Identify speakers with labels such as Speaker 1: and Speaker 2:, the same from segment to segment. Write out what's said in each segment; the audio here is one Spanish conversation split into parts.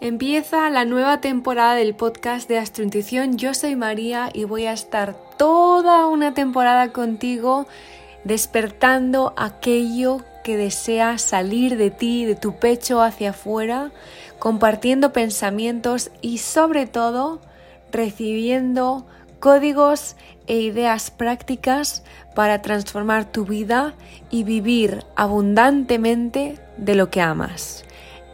Speaker 1: Empieza la nueva temporada del podcast de Astrointuición. Yo soy María y voy a estar toda una temporada contigo despertando aquello que desea salir de ti, de tu pecho hacia afuera, compartiendo pensamientos y sobre todo recibiendo códigos e ideas prácticas para transformar tu vida y vivir abundantemente de lo que amas.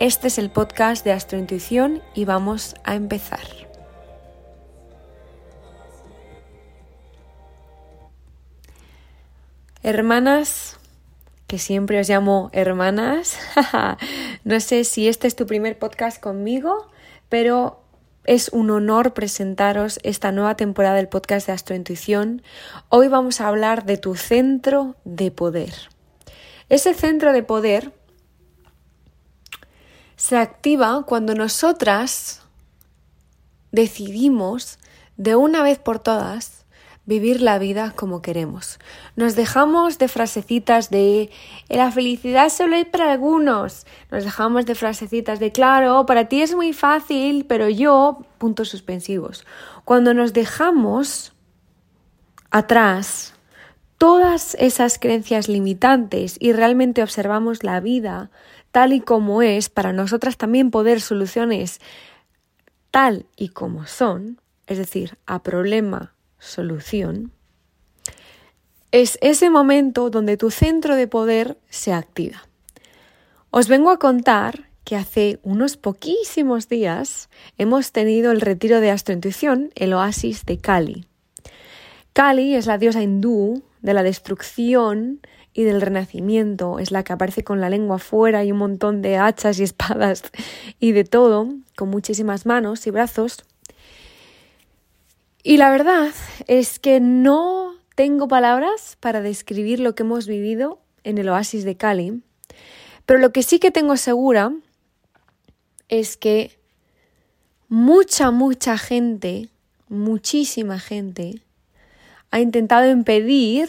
Speaker 1: Este es el podcast de Astrointuición y vamos a empezar. Hermanas, que siempre os llamo hermanas, no sé si este es tu primer podcast conmigo, pero es un honor presentaros esta nueva temporada del podcast de Astrointuición. Hoy vamos a hablar de tu centro de poder. Ese centro de poder se activa cuando nosotras decidimos de una vez por todas vivir la vida como queremos. Nos dejamos de frasecitas de la felicidad solo es para algunos. Nos dejamos de frasecitas de claro, para ti es muy fácil, pero yo, puntos suspensivos. Cuando nos dejamos atrás todas esas creencias limitantes y realmente observamos la vida tal y como es, para nosotras también poder soluciones tal y como son, es decir, a problema, solución, es ese momento donde tu centro de poder se activa. Os vengo a contar que hace unos poquísimos días hemos tenido el retiro de astrointuición, el oasis de Kali. Kali es la diosa hindú de la destrucción y del Renacimiento, es la que aparece con la lengua fuera y un montón de hachas y espadas y de todo, con muchísimas manos y brazos. Y la verdad es que no tengo palabras para describir lo que hemos vivido en el oasis de Cali, pero lo que sí que tengo segura es que mucha, mucha gente, muchísima gente, ha intentado impedir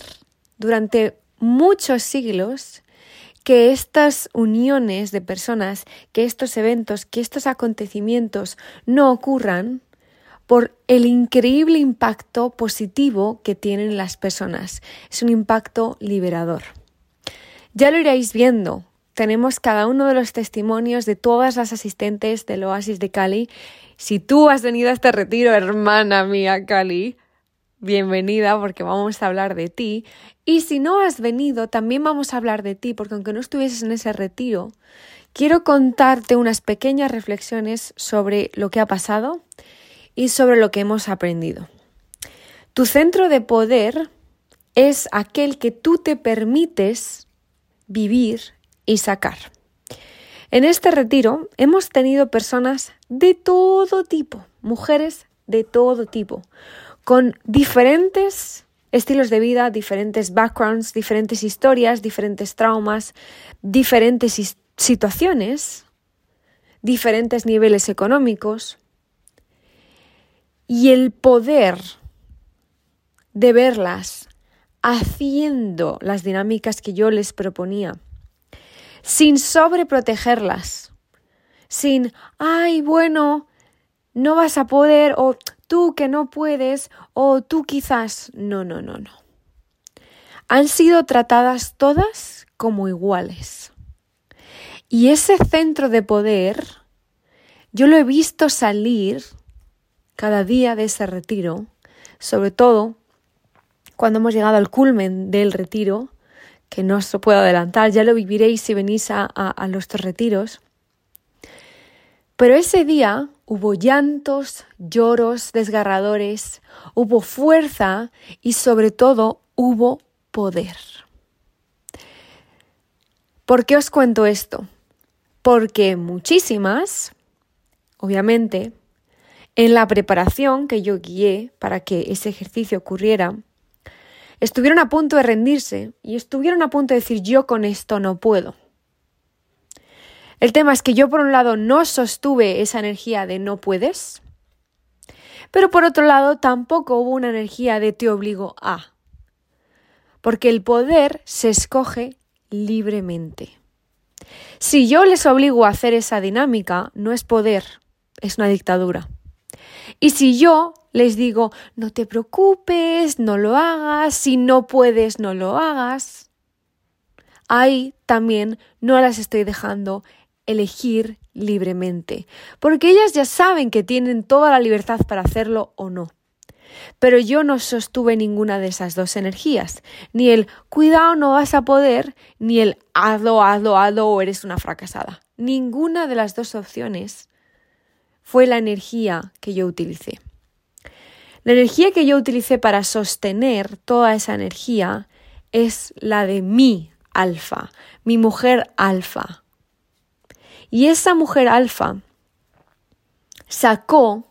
Speaker 1: durante muchos siglos que estas uniones de personas, que estos eventos, que estos acontecimientos no ocurran por el increíble impacto positivo que tienen las personas. Es un impacto liberador. Ya lo iréis viendo. Tenemos cada uno de los testimonios de todas las asistentes del Oasis de Cali. Si tú has venido a este retiro, hermana mía Cali, bienvenida porque vamos a hablar de ti. Y si no has venido, también vamos a hablar de ti, porque aunque no estuvieses en ese retiro, quiero contarte unas pequeñas reflexiones sobre lo que ha pasado y sobre lo que hemos aprendido. Tu centro de poder es aquel que tú te permites vivir y sacar. En este retiro hemos tenido personas de todo tipo, mujeres de todo tipo, con diferentes estilos de vida, diferentes backgrounds, diferentes historias, diferentes traumas, diferentes situaciones, diferentes niveles económicos. Y el poder de verlas haciendo las dinámicas que yo les proponía, sin sobreprotegerlas, sin, ay, bueno, no vas a poder o tú que no puedes o tú quizás. No, no, no, no. Han sido tratadas todas como iguales. Y ese centro de poder, yo lo he visto salir cada día de ese retiro, sobre todo cuando hemos llegado al culmen del retiro, que no os puedo adelantar, ya lo viviréis si venís a, a, a los retiros. Pero ese día hubo llantos, lloros desgarradores, hubo fuerza y sobre todo hubo poder. ¿Por qué os cuento esto? Porque muchísimas, obviamente, en la preparación que yo guié para que ese ejercicio ocurriera, estuvieron a punto de rendirse y estuvieron a punto de decir yo con esto no puedo. El tema es que yo por un lado no sostuve esa energía de no puedes, pero por otro lado tampoco hubo una energía de te obligo a. Porque el poder se escoge libremente. Si yo les obligo a hacer esa dinámica, no es poder, es una dictadura. Y si yo les digo, no te preocupes, no lo hagas, si no puedes, no lo hagas, ahí también no las estoy dejando elegir libremente, porque ellas ya saben que tienen toda la libertad para hacerlo o no. Pero yo no sostuve ninguna de esas dos energías, ni el cuidado no vas a poder, ni el hazlo, hazlo, hazlo o eres una fracasada. Ninguna de las dos opciones fue la energía que yo utilicé. La energía que yo utilicé para sostener toda esa energía es la de mi alfa, mi mujer alfa. Y esa mujer alfa sacó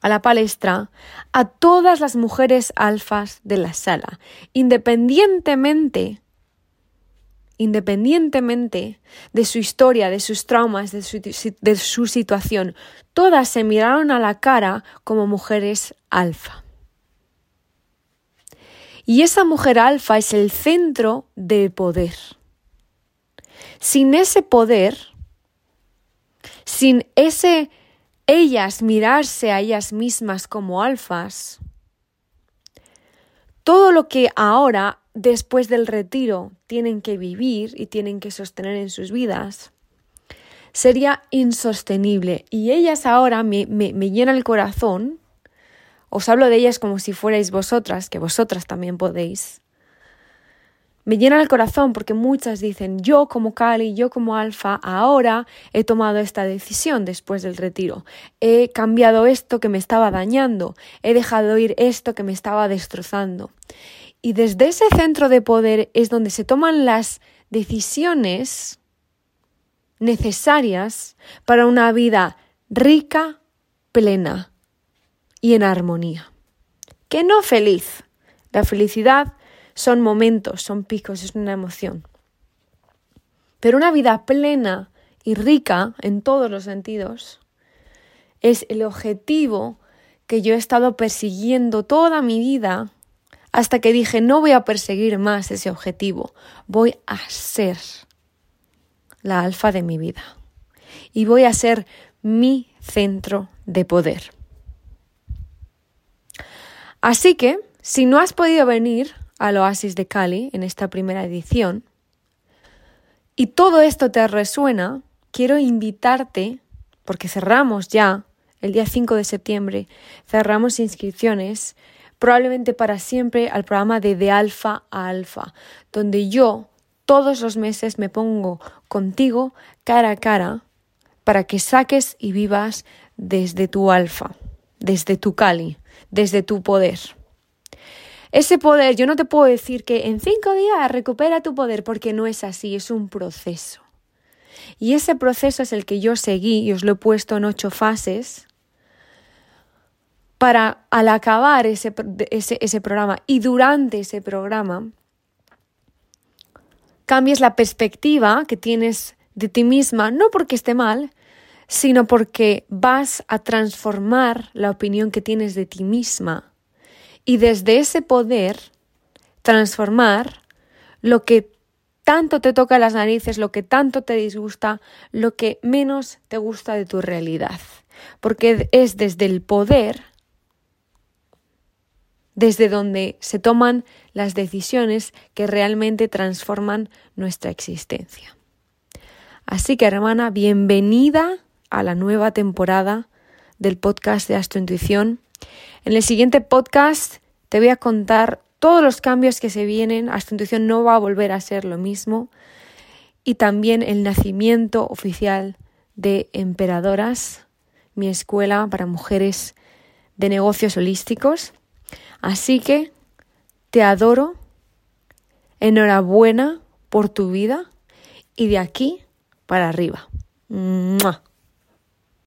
Speaker 1: a la palestra a todas las mujeres alfas de la sala, independientemente independientemente de su historia, de sus traumas, de su, de su, situación, todas se miraron a la cara como mujeres alfa. Y esa mujer alfa es el centro de poder. Sin ese poder, sin ese ellas mirarse a ellas mismas como alfas, todo lo que ahora después del retiro tienen que vivir y tienen que sostener en sus vidas, sería insostenible. Y ellas ahora me, me, me llenan el corazón. Os hablo de ellas como si fuerais vosotras, que vosotras también podéis. Me llena el corazón porque muchas dicen, yo como Cali, yo como Alfa, ahora he tomado esta decisión después del retiro. He cambiado esto que me estaba dañando, he dejado ir esto que me estaba destrozando. Y desde ese centro de poder es donde se toman las decisiones necesarias para una vida rica, plena y en armonía. Que no feliz. La felicidad son momentos, son picos, es una emoción. Pero una vida plena y rica en todos los sentidos es el objetivo que yo he estado persiguiendo toda mi vida hasta que dije, no voy a perseguir más ese objetivo, voy a ser la alfa de mi vida y voy a ser mi centro de poder. Así que, si no has podido venir al Oasis de Cali en esta primera edición y todo esto te resuena, quiero invitarte, porque cerramos ya el día 5 de septiembre, cerramos inscripciones probablemente para siempre al programa de De Alfa a Alfa, donde yo todos los meses me pongo contigo cara a cara para que saques y vivas desde tu alfa, desde tu Cali, desde tu poder. Ese poder, yo no te puedo decir que en cinco días recupera tu poder, porque no es así, es un proceso. Y ese proceso es el que yo seguí y os lo he puesto en ocho fases para al acabar ese, ese, programa y durante ese programa cambies la perspectiva que tienes de ti misma, no porque esté mal, sino porque vas a transformar la opinión que tienes de ti misma y desde ese poder transformar lo que tanto te toca las narices, lo que tanto te disgusta, lo que menos te gusta de tu realidad. Porque es desde el poder desde donde se toman las decisiones que realmente transforman nuestra existencia. Así que, hermana, bienvenida a la nueva temporada del podcast de Astrointuición. En el siguiente podcast te voy a contar todos los cambios que se vienen. Astrointuición no va a volver a ser lo mismo. Y también el nacimiento oficial de Emperadoras, mi escuela para mujeres de negocios holísticos. Así que te adoro, enhorabuena por tu vida y de aquí para arriba.